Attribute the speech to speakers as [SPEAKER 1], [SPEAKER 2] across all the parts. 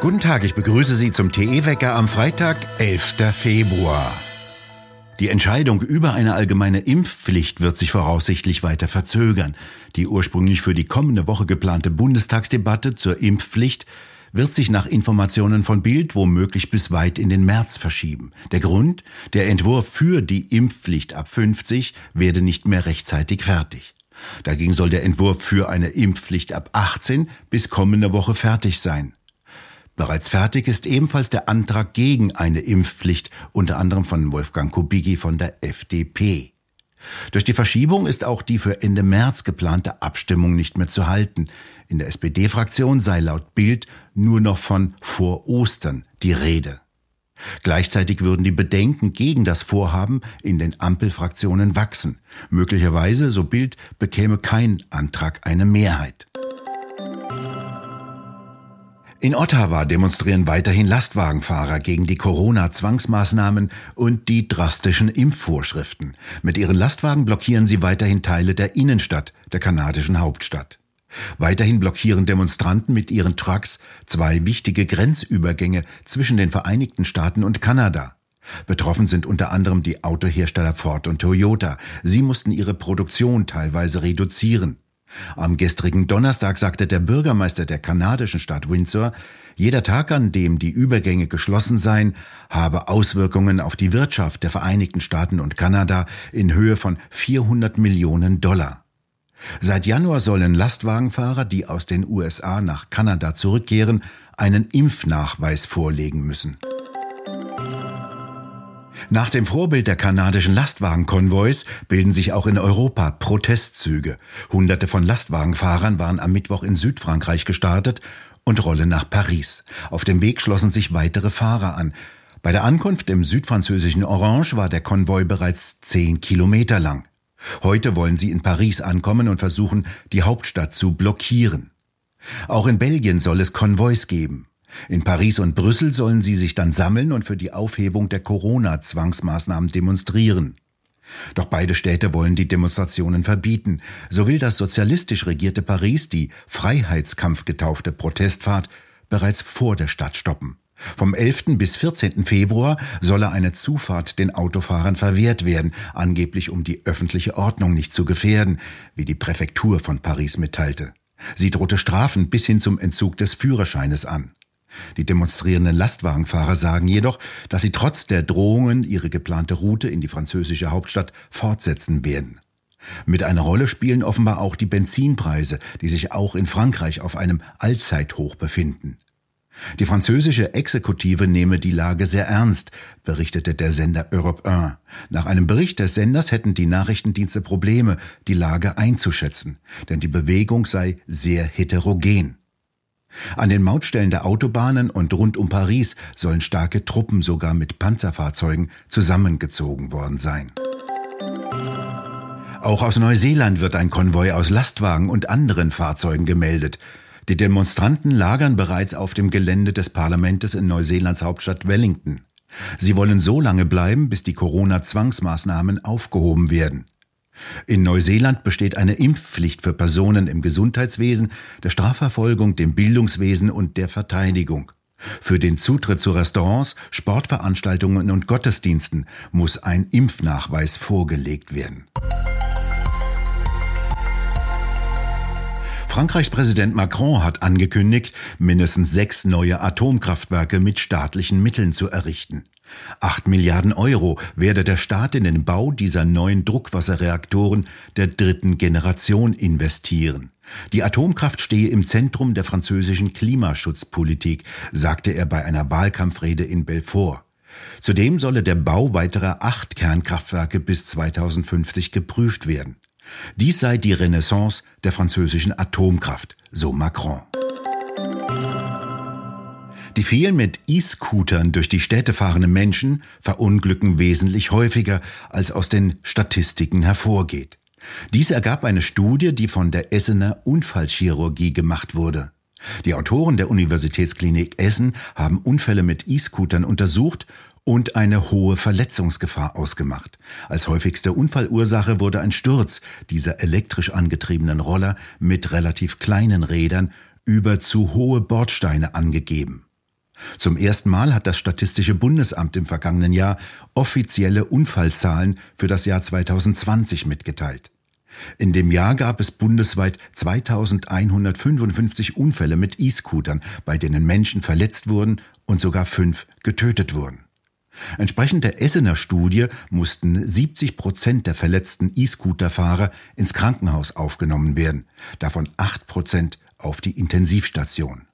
[SPEAKER 1] Guten Tag, ich begrüße Sie zum TE-Wecker am Freitag, 11. Februar. Die Entscheidung über eine allgemeine Impfpflicht wird sich voraussichtlich weiter verzögern. Die ursprünglich für die kommende Woche geplante Bundestagsdebatte zur Impfpflicht wird sich nach Informationen von Bild womöglich bis weit in den März verschieben. Der Grund? Der Entwurf für die Impfpflicht ab 50 werde nicht mehr rechtzeitig fertig. Dagegen soll der Entwurf für eine Impfpflicht ab 18 bis kommende Woche fertig sein. Bereits fertig ist ebenfalls der Antrag gegen eine Impfpflicht, unter anderem von Wolfgang Kubicki von der FDP. Durch die Verschiebung ist auch die für Ende März geplante Abstimmung nicht mehr zu halten. In der SPD-Fraktion sei laut Bild nur noch von vor Ostern die Rede. Gleichzeitig würden die Bedenken gegen das Vorhaben in den Ampelfraktionen wachsen. Möglicherweise, so Bild, bekäme kein Antrag eine Mehrheit. In Ottawa demonstrieren weiterhin Lastwagenfahrer gegen die Corona-Zwangsmaßnahmen und die drastischen Impfvorschriften. Mit ihren Lastwagen blockieren sie weiterhin Teile der Innenstadt, der kanadischen Hauptstadt. Weiterhin blockieren Demonstranten mit ihren Trucks zwei wichtige Grenzübergänge zwischen den Vereinigten Staaten und Kanada. Betroffen sind unter anderem die Autohersteller Ford und Toyota. Sie mussten ihre Produktion teilweise reduzieren. Am gestrigen Donnerstag sagte der Bürgermeister der kanadischen Stadt Windsor, jeder Tag, an dem die Übergänge geschlossen seien, habe Auswirkungen auf die Wirtschaft der Vereinigten Staaten und Kanada in Höhe von 400 Millionen Dollar. Seit Januar sollen Lastwagenfahrer, die aus den USA nach Kanada zurückkehren, einen Impfnachweis vorlegen müssen. Nach dem Vorbild der kanadischen Lastwagenkonvois bilden sich auch in Europa Protestzüge. Hunderte von Lastwagenfahrern waren am Mittwoch in Südfrankreich gestartet und rollen nach Paris. Auf dem Weg schlossen sich weitere Fahrer an. Bei der Ankunft im südfranzösischen Orange war der Konvoi bereits zehn Kilometer lang. Heute wollen sie in Paris ankommen und versuchen, die Hauptstadt zu blockieren. Auch in Belgien soll es Konvois geben. In Paris und Brüssel sollen sie sich dann sammeln und für die Aufhebung der Corona-Zwangsmaßnahmen demonstrieren. Doch beide Städte wollen die Demonstrationen verbieten. So will das sozialistisch regierte Paris die Freiheitskampf getaufte Protestfahrt bereits vor der Stadt stoppen. Vom 11. bis 14. Februar solle eine Zufahrt den Autofahrern verwehrt werden, angeblich um die öffentliche Ordnung nicht zu gefährden, wie die Präfektur von Paris mitteilte. Sie drohte Strafen bis hin zum Entzug des Führerscheines an. Die demonstrierenden Lastwagenfahrer sagen jedoch, dass sie trotz der Drohungen ihre geplante Route in die französische Hauptstadt fortsetzen werden. Mit einer Rolle spielen offenbar auch die Benzinpreise, die sich auch in Frankreich auf einem Allzeithoch befinden. Die französische Exekutive nehme die Lage sehr ernst, berichtete der Sender Europe 1. Nach einem Bericht des Senders hätten die Nachrichtendienste Probleme, die Lage einzuschätzen, denn die Bewegung sei sehr heterogen. An den Mautstellen der Autobahnen und rund um Paris sollen starke Truppen sogar mit Panzerfahrzeugen zusammengezogen worden sein. Auch aus Neuseeland wird ein Konvoi aus Lastwagen und anderen Fahrzeugen gemeldet. Die Demonstranten lagern bereits auf dem Gelände des Parlamentes in Neuseelands Hauptstadt Wellington. Sie wollen so lange bleiben, bis die Corona-Zwangsmaßnahmen aufgehoben werden. In Neuseeland besteht eine Impfpflicht für Personen im Gesundheitswesen, der Strafverfolgung, dem Bildungswesen und der Verteidigung. Für den Zutritt zu Restaurants, Sportveranstaltungen und Gottesdiensten muss ein Impfnachweis vorgelegt werden. Frankreichs Präsident Macron hat angekündigt, mindestens sechs neue Atomkraftwerke mit staatlichen Mitteln zu errichten. Acht Milliarden Euro werde der Staat in den Bau dieser neuen Druckwasserreaktoren der dritten Generation investieren. Die Atomkraft stehe im Zentrum der französischen Klimaschutzpolitik, sagte er bei einer Wahlkampfrede in Belfort. Zudem solle der Bau weiterer acht Kernkraftwerke bis 2050 geprüft werden. Dies sei die Renaissance der französischen Atomkraft, so Macron. Die vielen mit E-Scootern durch die Städte fahrenden Menschen verunglücken wesentlich häufiger, als aus den Statistiken hervorgeht. Dies ergab eine Studie, die von der Essener Unfallchirurgie gemacht wurde. Die Autoren der Universitätsklinik Essen haben Unfälle mit E-Scootern untersucht und eine hohe Verletzungsgefahr ausgemacht. Als häufigste Unfallursache wurde ein Sturz dieser elektrisch angetriebenen Roller mit relativ kleinen Rädern über zu hohe Bordsteine angegeben. Zum ersten Mal hat das Statistische Bundesamt im vergangenen Jahr offizielle Unfallzahlen für das Jahr 2020 mitgeteilt. In dem Jahr gab es bundesweit 2155 Unfälle mit E-Scootern, bei denen Menschen verletzt wurden und sogar fünf getötet wurden. Entsprechend der Essener Studie mussten 70 Prozent der verletzten E-Scooter-Fahrer ins Krankenhaus aufgenommen werden, davon acht Prozent auf die Intensivstation.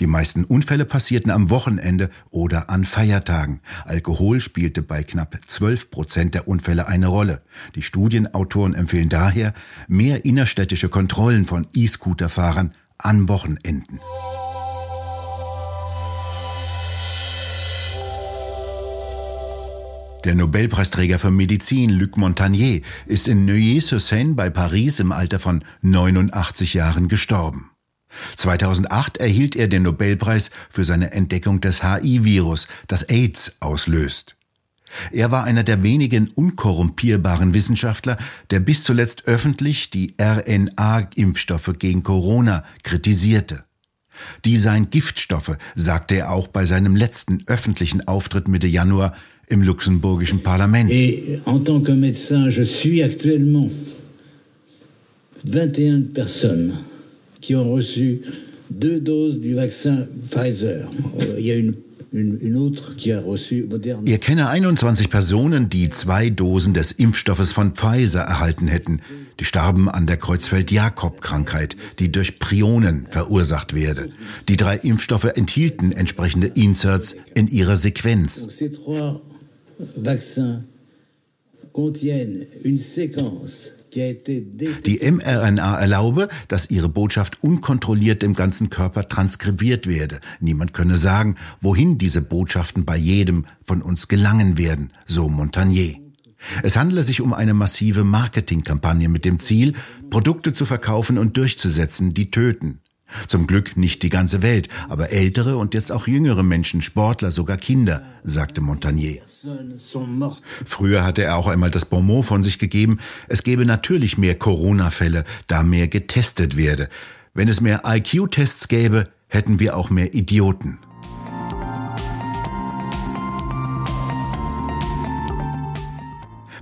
[SPEAKER 1] Die meisten Unfälle passierten am Wochenende oder an Feiertagen. Alkohol spielte bei knapp 12 Prozent der Unfälle eine Rolle. Die Studienautoren empfehlen daher mehr innerstädtische Kontrollen von E-Scooter-Fahrern an Wochenenden. Der Nobelpreisträger für Medizin Luc Montagnier ist in Neuilly-sur-Seine bei Paris im Alter von 89 Jahren gestorben. 2008 erhielt er den Nobelpreis für seine Entdeckung des HIV-Virus, das AIDS auslöst. Er war einer der wenigen unkorrumpierbaren Wissenschaftler, der bis zuletzt öffentlich die RNA-Impfstoffe gegen Corona kritisierte. Die seien Giftstoffe, sagte er auch bei seinem letzten öffentlichen Auftritt Mitte Januar im luxemburgischen Parlament. Et en tant que médecin, je suis actuellement 21 personnes qui ont reçu deux doses du vaccin Pfizer. Euh, il y a une er kenne 21 Personen, die zwei Dosen des Impfstoffes von Pfizer erhalten hätten. Die starben an der Kreuzfeld-Jakob-Krankheit, die durch Prionen verursacht werde. Die drei Impfstoffe enthielten entsprechende Inserts in ihrer Sequenz. Die mRNA erlaube, dass ihre Botschaft unkontrolliert im ganzen Körper transkribiert werde. Niemand könne sagen, wohin diese Botschaften bei jedem von uns gelangen werden, so Montagnier. Es handele sich um eine massive Marketingkampagne mit dem Ziel, Produkte zu verkaufen und durchzusetzen, die töten. Zum Glück nicht die ganze Welt, aber ältere und jetzt auch jüngere Menschen, Sportler, sogar Kinder, sagte Montagnier. Früher hatte er auch einmal das Bonmot von sich gegeben, es gebe natürlich mehr Corona-Fälle, da mehr getestet werde. Wenn es mehr IQ-Tests gäbe, hätten wir auch mehr Idioten.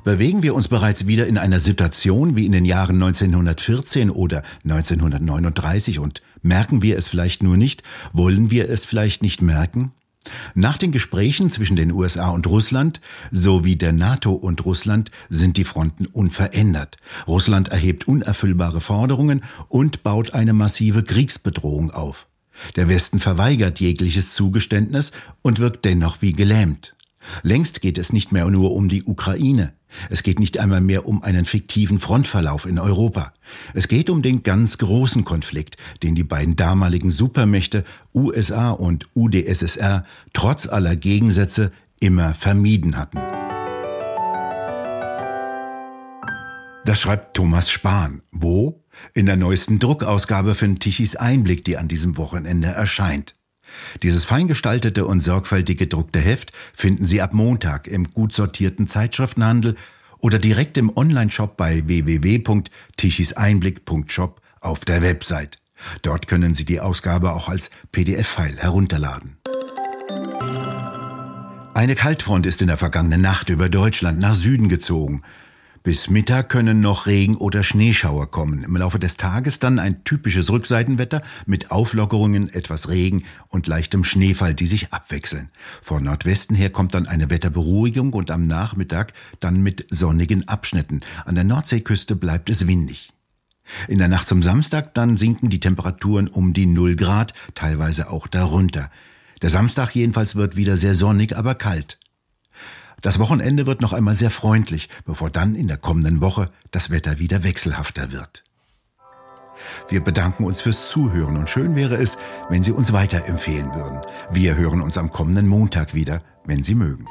[SPEAKER 1] bewegen wir uns bereits wieder in einer Situation wie in den Jahren 1914 oder 1939 und merken wir es vielleicht nur nicht, wollen wir es vielleicht nicht merken? Nach den Gesprächen zwischen den USA und Russland sowie der NATO und Russland sind die Fronten unverändert. Russland erhebt unerfüllbare Forderungen und baut eine massive Kriegsbedrohung auf. Der Westen verweigert jegliches Zugeständnis und wirkt dennoch wie gelähmt. Längst geht es nicht mehr nur um die Ukraine. Es geht nicht einmal mehr um einen fiktiven Frontverlauf in Europa. Es geht um den ganz großen Konflikt, den die beiden damaligen Supermächte USA und UdSSR trotz aller Gegensätze immer vermieden hatten. Das schreibt Thomas Spahn. Wo? In der neuesten Druckausgabe von Tichys Einblick, die an diesem Wochenende erscheint. Dieses feingestaltete und sorgfältig gedruckte Heft finden Sie ab Montag im gut sortierten Zeitschriftenhandel oder direkt im Onlineshop bei www.tichiseinblick.shop auf der Website. Dort können Sie die Ausgabe auch als PDF-File herunterladen. Eine Kaltfront ist in der vergangenen Nacht über Deutschland nach Süden gezogen. Bis Mittag können noch Regen- oder Schneeschauer kommen. Im Laufe des Tages dann ein typisches Rückseitenwetter mit Auflockerungen, etwas Regen und leichtem Schneefall, die sich abwechseln. Von Nordwesten her kommt dann eine Wetterberuhigung und am Nachmittag dann mit sonnigen Abschnitten. An der Nordseeküste bleibt es windig. In der Nacht zum Samstag dann sinken die Temperaturen um die 0 Grad, teilweise auch darunter. Der Samstag jedenfalls wird wieder sehr sonnig, aber kalt. Das Wochenende wird noch einmal sehr freundlich, bevor dann in der kommenden Woche das Wetter wieder wechselhafter wird. Wir bedanken uns fürs Zuhören und schön wäre es, wenn Sie uns weiterempfehlen würden. Wir hören uns am kommenden Montag wieder, wenn Sie mögen.